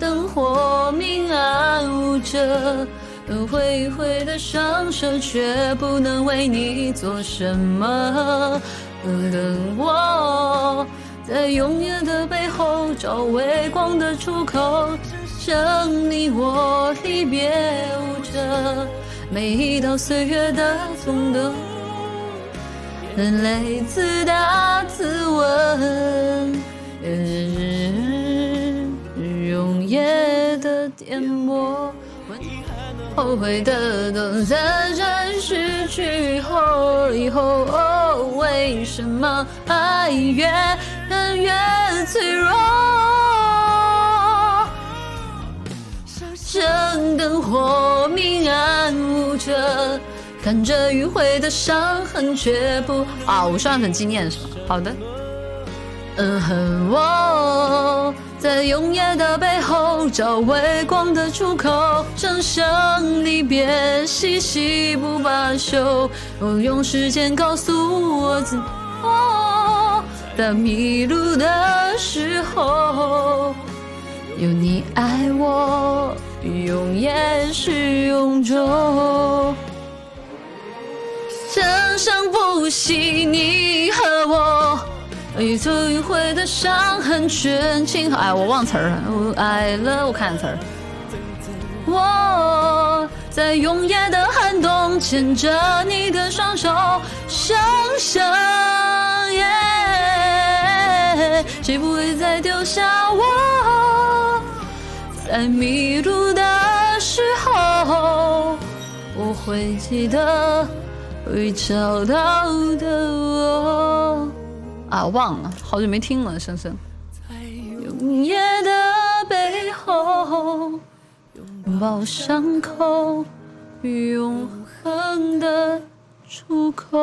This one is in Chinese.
灯火明暗无着，挥挥的双手却不能为你做什么。等我在永远的背后找微光的出口，剩你我离别无着，每一道岁月的从头。泪自大自问，夜的颠簸，后悔的都在这失去后以后，为什么爱越恨越脆弱？生灯火明暗无着。看着迂回的伤痕，却不啊！五十万粉纪念是吧？好的。嗯，哼我在永夜的背后找微光的出口，生生离别，细细不罢休。我用时间告诉我自我，当迷路的时候，有你爱我，永远是永久。生生不息，你，一次迂回的伤痕，全情哎，我忘词儿了，我爱了，我看词儿。我在永夜的寒冬，牵着你的双手，生生耶，谁不会再丢下我？在迷路的时候，我会记得。会找到的啊，忘了，好久没听了，声声。在永夜的背后，拥抱伤口，永恒的出口。